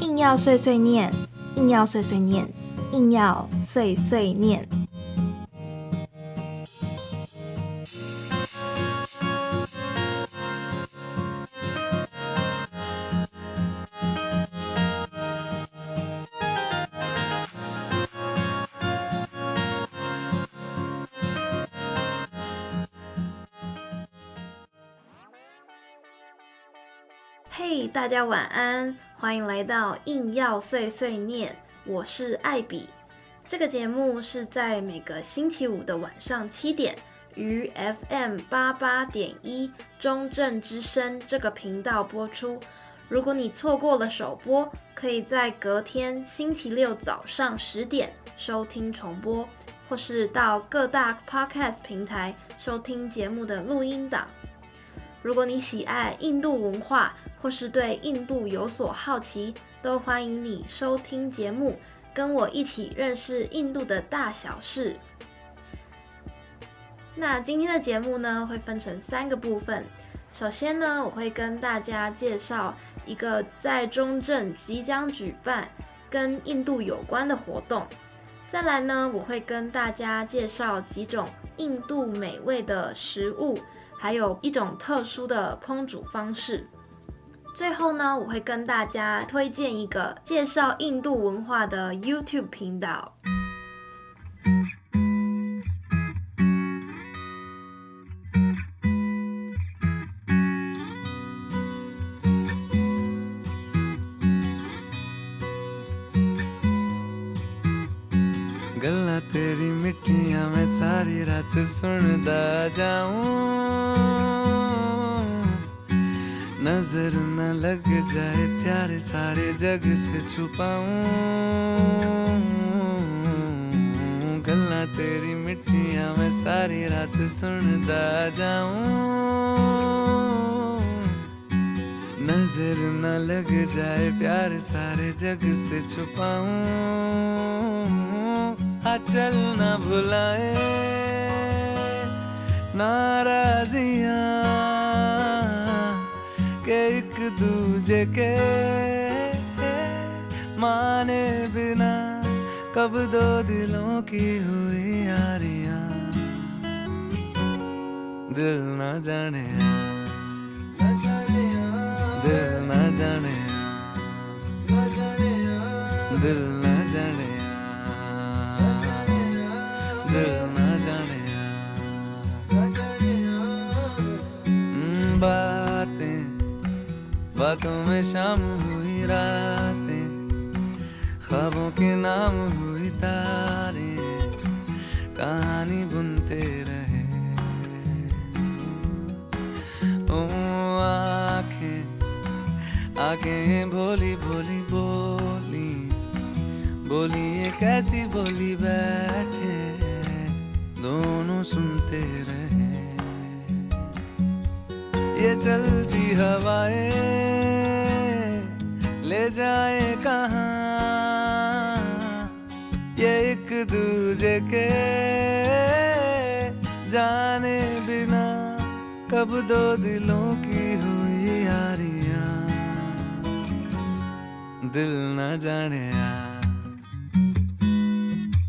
硬要碎碎念，硬要碎碎念，硬要碎碎念。大家晚安，欢迎来到硬要碎碎念，我是艾比。这个节目是在每个星期五的晚上七点，于 FM 八八点一中正之声这个频道播出。如果你错过了首播，可以在隔天星期六早上十点收听重播，或是到各大 Podcast 平台收听节目的录音档。如果你喜爱印度文化，或是对印度有所好奇，都欢迎你收听节目，跟我一起认识印度的大小事。那今天的节目呢，会分成三个部分。首先呢，我会跟大家介绍一个在中正即将举办跟印度有关的活动。再来呢，我会跟大家介绍几种印度美味的食物，还有一种特殊的烹煮方式。最后呢，我会跟大家推荐一个介绍印度文化的 YouTube 频道。नज़र न लग जाए प्यार सारे जग से छुपाऊं। गल्ला तेरी मिट्टियाँ मैं सारी रात सुनदा जाऊँ। नज़र न लग जाए प्यार सारे जग से छुपाऊं। आ चल न भुलाए नाराजियाँ। के एक दूजे के माने बिना कब दो दिलों की हुई यारिया। दिल न जाने दिल न जाने दिल न जाने बातों में शाम हुई रातें, ख्वाबों के नाम हुई तारे, कहानी बुनते रहे। ओ आँखें आँखें भोली भोली बोली बोली ये कैसी बोली बैठे, दोनों सुनते रहे। ये चलती हवाएँ। ले जाए कहाँ ये एक दूजे के? जाने बिना कब दो दिलों की हुई यारियाँ। दिल न जाने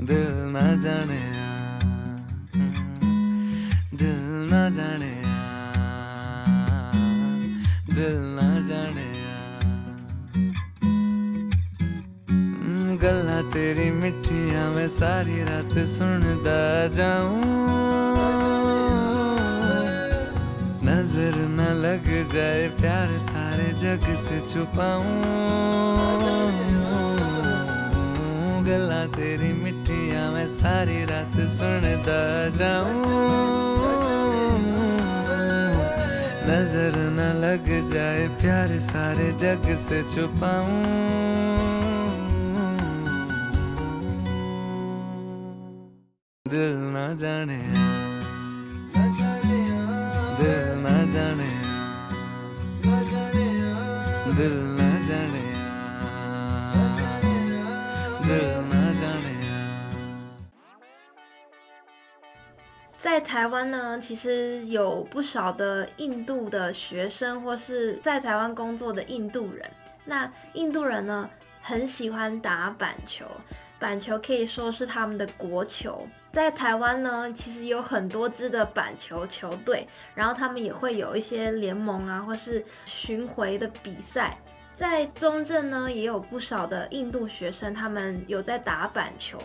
दिल न जाने तेरी मिठिया मैं सारी रात सुनदा जाऊँ। नज़र न लग जाए प्यार सारे जग से छुपाऊं। गल्ला तेरी मिठिया मैं सारी रात सुनदा जाऊँ। नज़र न लग जाए प्यार सारे जग से छुपाऊं। 在台湾呢，其实有不少的印度的学生或是在台湾工作的印度人。那印度人呢很喜欢打板球，板球可以说是他们的国球。在台湾呢，其实有很多支的板球球队，然后他们也会有一些联盟啊，或是巡回的比赛。在中正呢，也有不少的印度学生，他们有在打板球。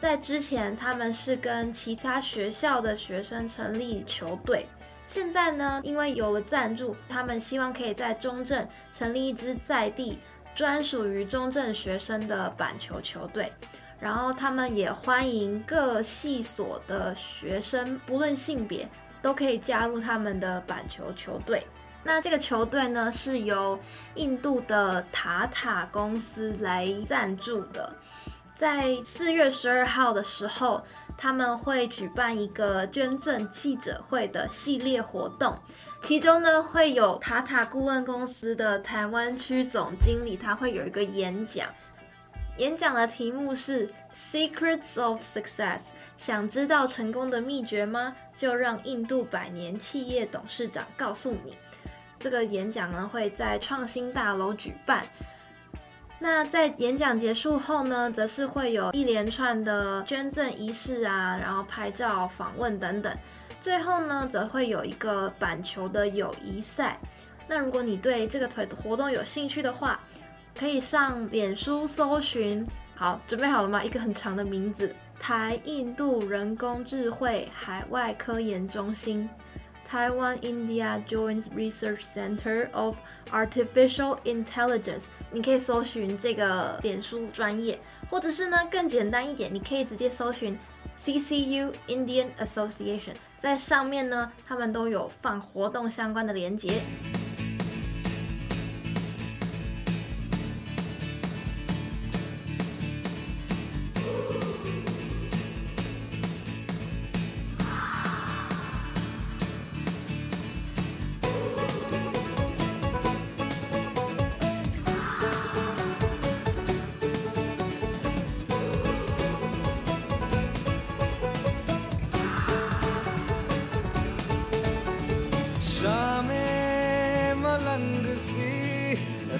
在之前，他们是跟其他学校的学生成立球队。现在呢，因为有了赞助，他们希望可以在中正成立一支在地专属于中正学生的板球球队。然后他们也欢迎各系所的学生，不论性别，都可以加入他们的板球球队。那这个球队呢，是由印度的塔塔公司来赞助的。在四月十二号的时候，他们会举办一个捐赠记者会的系列活动，其中呢会有塔塔顾问公司的台湾区总经理，他会有一个演讲。演讲的题目是 Secrets of Success，想知道成功的秘诀吗？就让印度百年企业董事长告诉你。这个演讲呢会在创新大楼举办。那在演讲结束后呢，则是会有一连串的捐赠仪式啊，然后拍照、访问等等。最后呢，则会有一个板球的友谊赛。那如果你对这个腿活动有兴趣的话，可以上脸书搜寻，好，准备好了吗？一个很长的名字，台印度人工智慧海外科研中心，台湾 India Joint Research Center of Artificial Intelligence。你可以搜寻这个脸书专业，或者是呢更简单一点，你可以直接搜寻 CCU Indian Association，在上面呢，他们都有放活动相关的链接。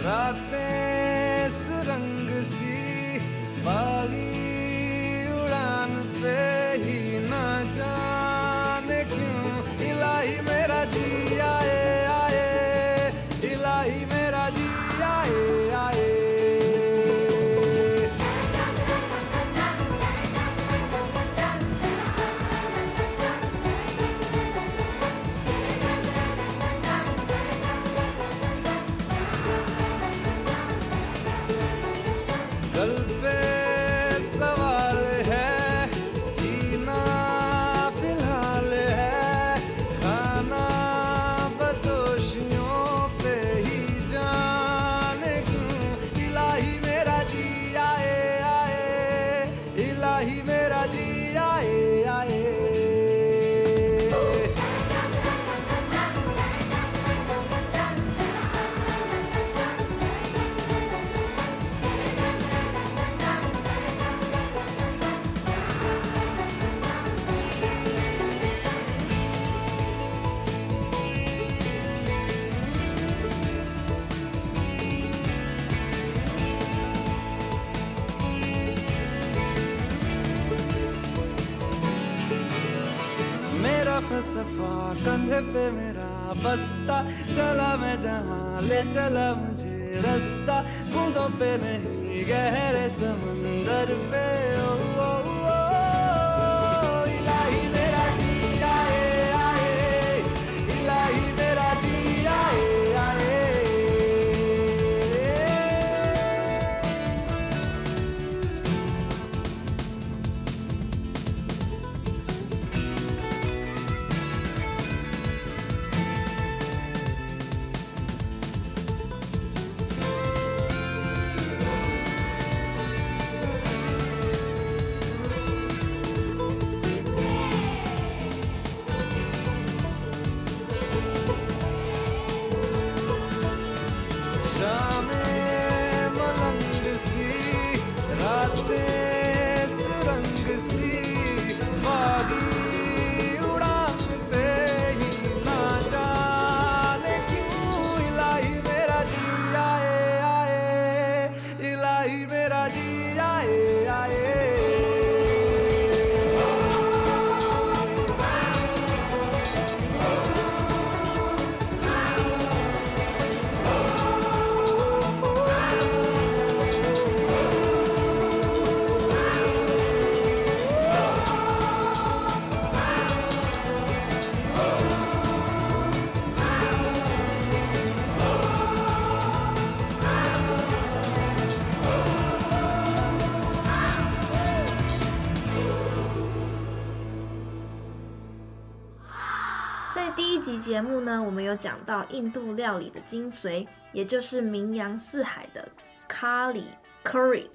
Nothing. वफा कंधे पे मेरा बस्ता। चला मैं जहाँ, ले चला मुझे रास्ता। कूदों पे नहीं, गहरे समंदर पे। 节目呢，我们有讲到印度料理的精髓，也就是名扬四海的咖喱 （curry）。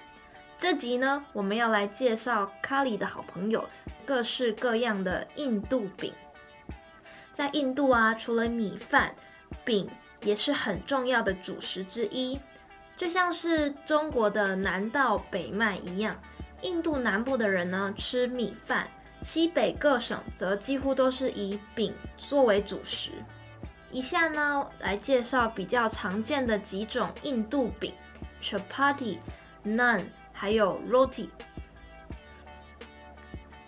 这集呢，我们要来介绍咖喱的好朋友——各式各样的印度饼。在印度啊，除了米饭，饼也是很重要的主食之一。就像是中国的南稻北麦一样，印度南部的人呢吃米饭，西北各省则几乎都是以饼作为主食。以下呢，来介绍比较常见的几种印度饼：chapati、nan 还有 roti。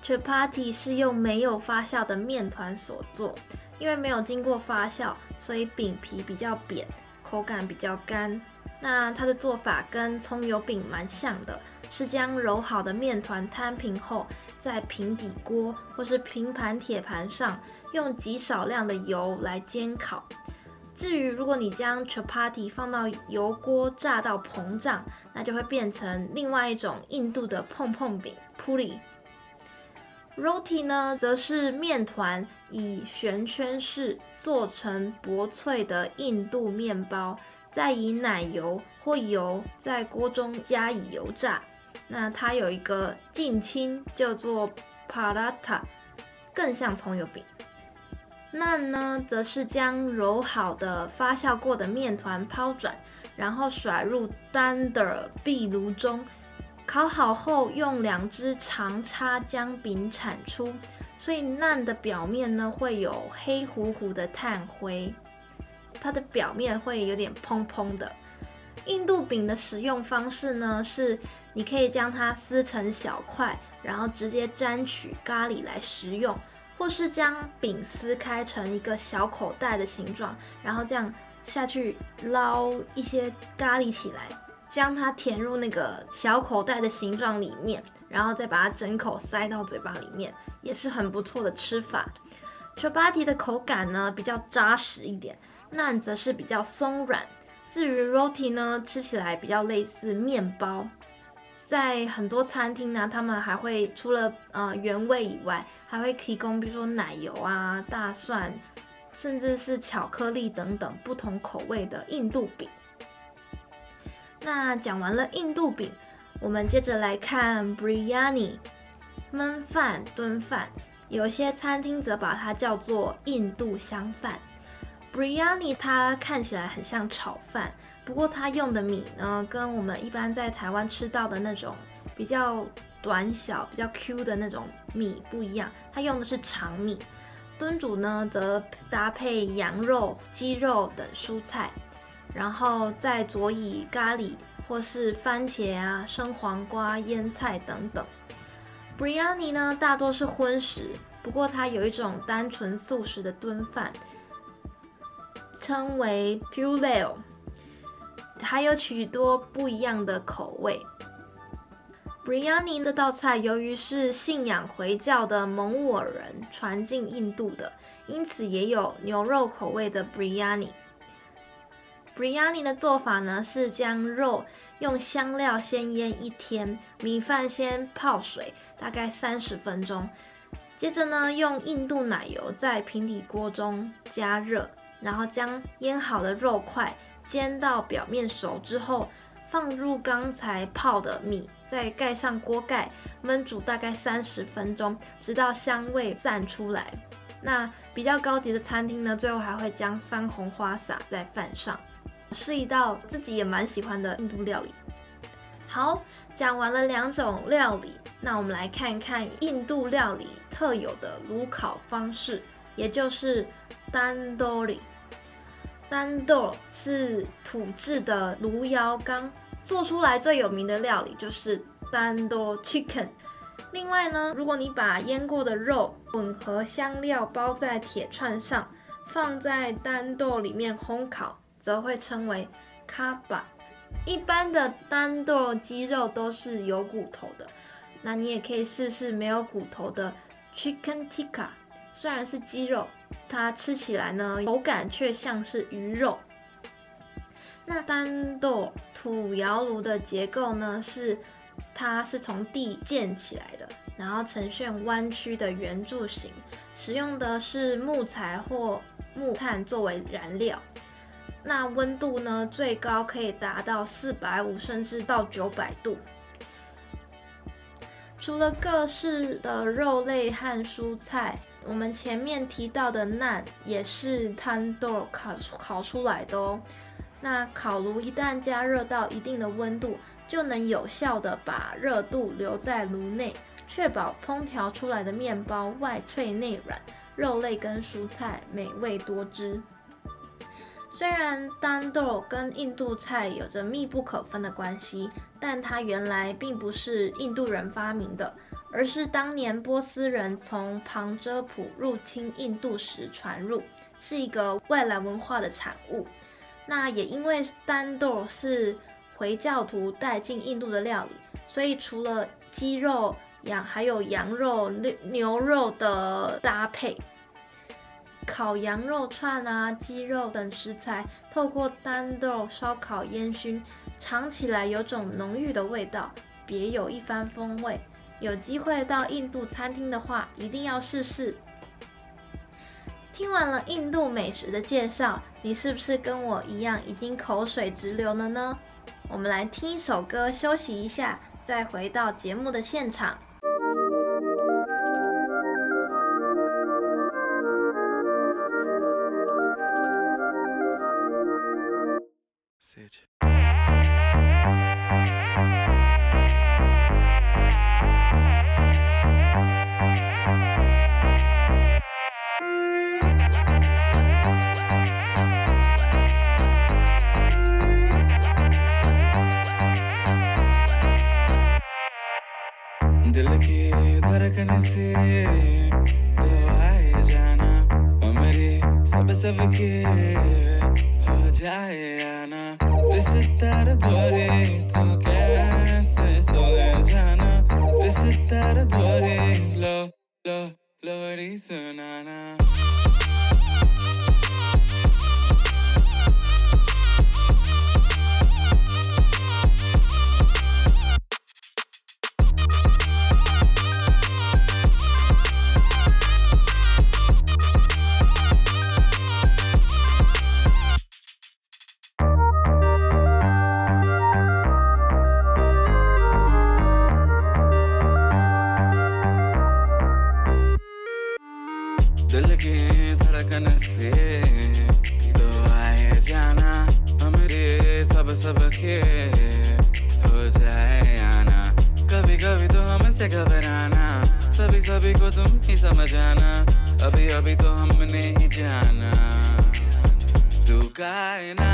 chapati 是用没有发酵的面团所做。因为没有经过发酵，所以饼皮比较扁，口感比较干。那它的做法跟葱油饼蛮像的，是将揉好的面团摊平后，在平底锅或是平盘铁盘上，用极少量的油来煎烤。至于如果你将 chapati 放到油锅炸到膨胀，那就会变成另外一种印度的碰碰饼 puri。Roti 呢，则是面团以旋圈式做成薄脆的印度面包，再以奶油或油在锅中加以油炸。那它有一个近亲叫做 parata，更像葱油饼。馕呢，则是将揉好的发酵过的面团抛转，然后甩入单的壁炉中。烤好后，用两只长叉将饼铲出，所以馕的表面呢会有黑乎乎的炭灰，它的表面会有点蓬蓬的。印度饼的食用方式呢是，你可以将它撕成小块，然后直接沾取咖喱来食用，或是将饼撕开成一个小口袋的形状，然后这样下去捞一些咖喱起来。将它填入那个小口袋的形状里面，然后再把它整口塞到嘴巴里面，也是很不错的吃法。Chapati 的口感呢比较扎实一点那则是比较松软。至于 Roti 呢，吃起来比较类似面包。在很多餐厅呢，他们还会除了呃原味以外，还会提供比如说奶油啊、大蒜，甚至是巧克力等等不同口味的印度饼。那讲完了印度饼，我们接着来看 Biryani，焖饭、炖饭。有些餐厅则把它叫做印度香饭。Biryani 它看起来很像炒饭，不过它用的米呢，跟我们一般在台湾吃到的那种比较短小、比较 Q 的那种米不一样，它用的是长米。炖煮呢，则搭配羊肉、鸡肉等蔬菜。然后再佐以咖喱或是番茄啊、生黄瓜、腌菜等等。Biryani 呢，大多是荤食，不过它有一种单纯素食的炖饭，称为 Pulao，还有许多不一样的口味。Biryani 这道菜由于是信仰回教的蒙古人传进印度的，因此也有牛肉口味的 Biryani。Biryani 的做法呢，是将肉用香料先腌一天，米饭先泡水，大概三十分钟。接着呢，用印度奶油在平底锅中加热，然后将腌好的肉块煎到表面熟之后，放入刚才泡的米，再盖上锅盖焖煮大概三十分钟，直到香味散出来。那比较高级的餐厅呢，最后还会将番红花洒在饭上。是一道自己也蛮喜欢的印度料理。好，讲完了两种料理，那我们来看看印度料理特有的炉烤方式，也就是 Tandoori。Tandoor 是土制的炉窑缸，做出来最有名的料理就是 Tandoor Chicken。另外呢，如果你把腌过的肉混合香料包在铁串上，放在 Tandoor 里面烘烤。则会称为卡巴。一般的丹豆鸡肉都是有骨头的，那你也可以试试没有骨头的 Chicken Tikka。虽然是鸡肉，它吃起来呢，口感却像是鱼肉。那丹豆土窑炉的结构呢，是它是从地建起来的，然后呈现弯曲的圆柱形，使用的是木材或木炭作为燃料。那温度呢，最高可以达到四百五甚至到九百度。除了各式的肉类和蔬菜，我们前面提到的饢也是摊豆烤烤出来的哦。那烤炉一旦加热到一定的温度，就能有效的把热度留在炉内，确保烹调出来的面包外脆内软，肉类跟蔬菜美味多汁。虽然 tandoor 跟印度菜有着密不可分的关系，但它原来并不是印度人发明的，而是当年波斯人从旁遮普入侵印度时传入，是一个外来文化的产物。那也因为 tandoor 是回教徒带进印度的料理，所以除了鸡肉、羊还有羊肉、牛肉的搭配。烤羊肉串啊、鸡肉等食材，透过 tandoor 烧烤烟熏，尝起来有种浓郁的味道，别有一番风味。有机会到印度餐厅的话，一定要试试。听完了印度美食的介绍，你是不是跟我一样已经口水直流了呢？我们来听一首歌休息一下，再回到节目的现场。सब सबके हो जाए आना इस तर तो कैसे सोए जाना इस तर लो लो लोरी सुनाना डराना सभी सभी को तुम ही समझ आना अभी अभी तो हमने ही जाना। तू कायना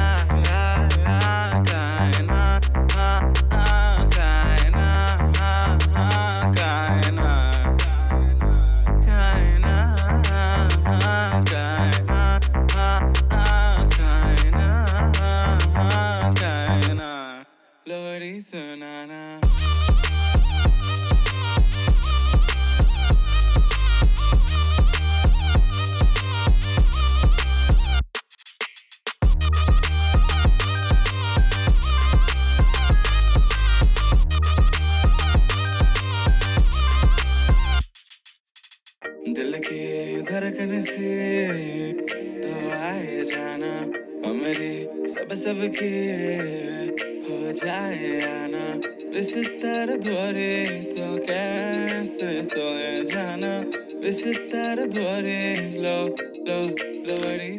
जाए आना बिस्तर गोरे तो कैसे सोए जाना बिस्तर गोरे लो लो लो बड़ी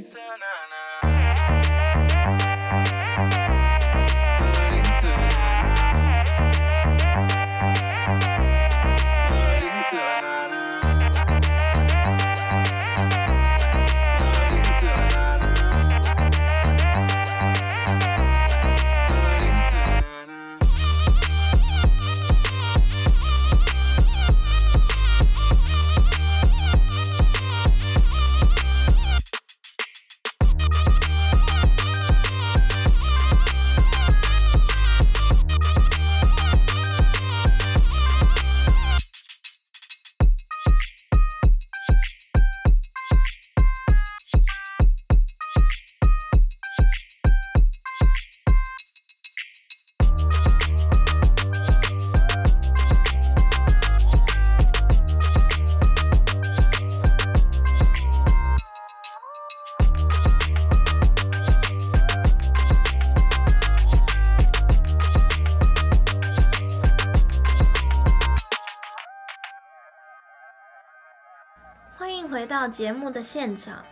节目的现场。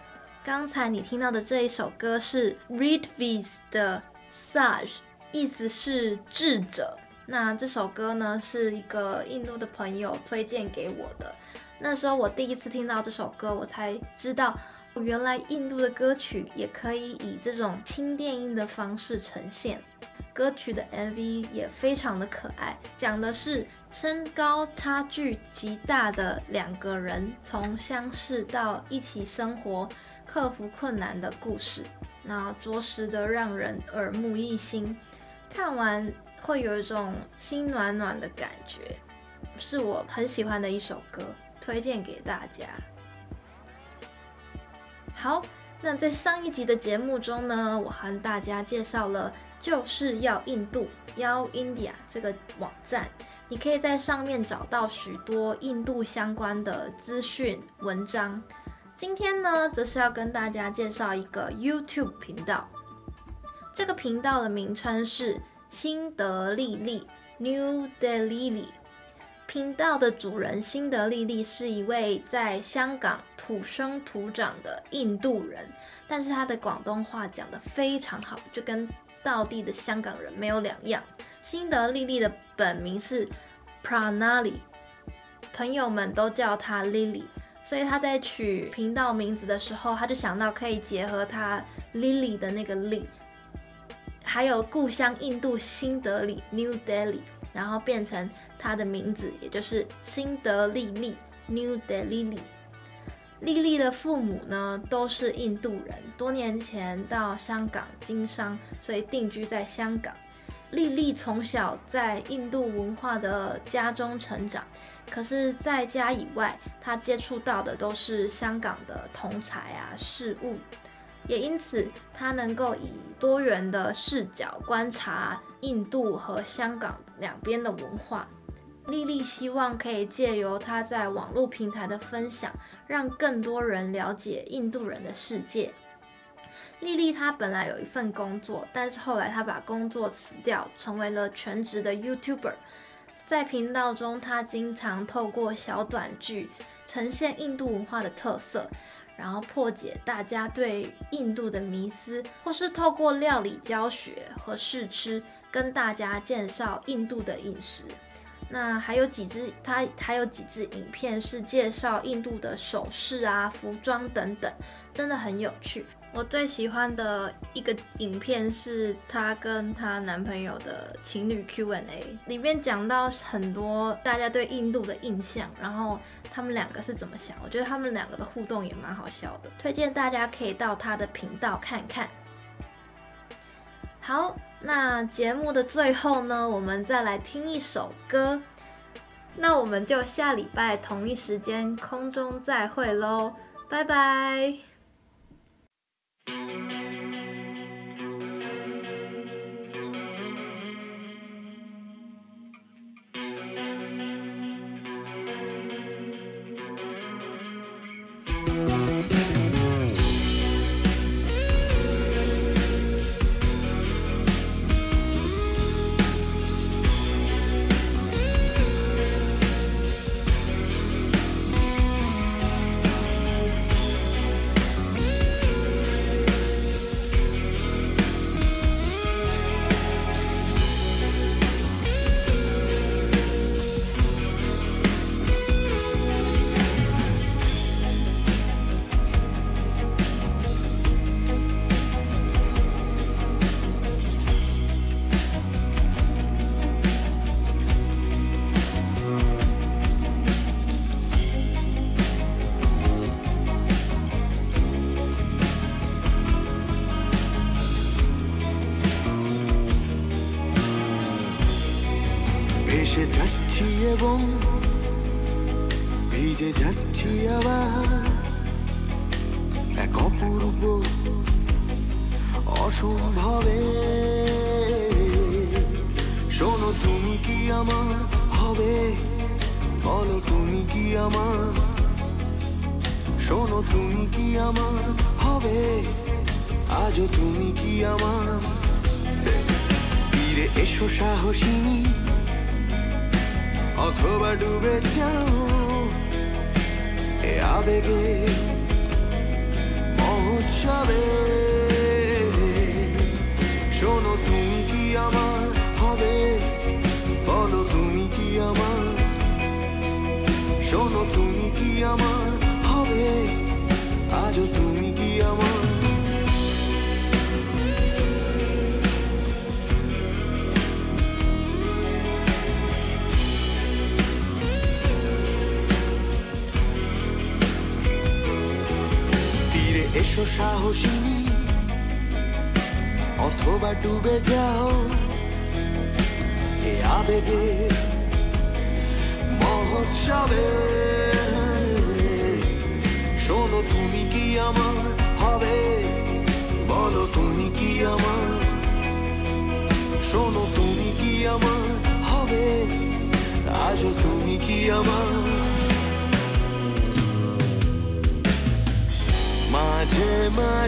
刚才你听到的这一首歌是 Ritviz 的 Saj，意思是智者。那这首歌呢，是一个印度的朋友推荐给我的。那时候我第一次听到这首歌，我才知道，原来印度的歌曲也可以以这种轻电音的方式呈现。歌曲的 MV 也非常的可爱，讲的是身高差距极大的两个人从相识到一起生活、克服困难的故事，那着实的让人耳目一新，看完会有一种心暖暖的感觉，是我很喜欢的一首歌，推荐给大家。好，那在上一集的节目中呢，我和大家介绍了。就是要印度，要 India 这个网站，你可以在上面找到许多印度相关的资讯文章。今天呢，则是要跟大家介绍一个 YouTube 频道，这个频道的名称是新德丽丽 New Delhi。频道的主人新德丽丽是一位在香港土生土长的印度人，但是他的广东话讲得非常好，就跟道地的香港人没有两样。新德丽丽的本名是 Pranali，朋友们都叫她 Lily，所以她在取频道名字的时候，她就想到可以结合她 Lily 的那个 Lee，还有故乡印度新德里 New Delhi，然后变成她的名字，也就是新德丽丽 New Delhi。丽丽的父母呢，都是印度人，多年前到香港经商，所以定居在香港。丽丽从小在印度文化的家中成长，可是在家以外，她接触到的都是香港的同侪啊事物，也因此她能够以多元的视角观察印度和香港两边的文化。丽丽希望可以借由她在网络平台的分享，让更多人了解印度人的世界。丽丽她本来有一份工作，但是后来她把工作辞掉，成为了全职的 YouTuber。在频道中，她经常透过小短剧呈现印度文化的特色，然后破解大家对印度的迷思，或是透过料理教学和试吃，跟大家介绍印度的饮食。那还有几支，它还有几支影片是介绍印度的首饰啊、服装等等，真的很有趣。我最喜欢的一个影片是她跟她男朋友的情侣 Q&A，里面讲到很多大家对印度的印象，然后他们两个是怎么想。我觉得他们两个的互动也蛮好笑的，推荐大家可以到他的频道看看。好，那节目的最后呢，我们再来听一首歌。那我们就下礼拜同一时间空中再会喽，拜拜。风。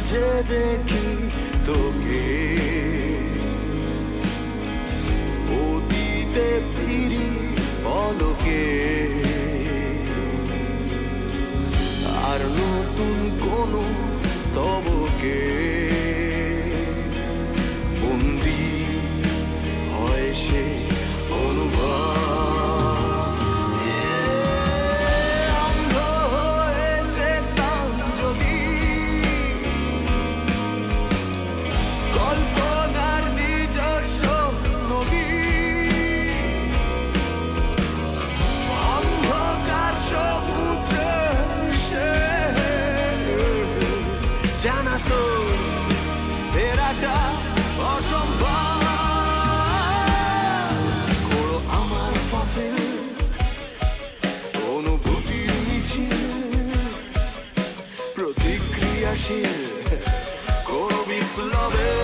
tragedy yeşil to bir plave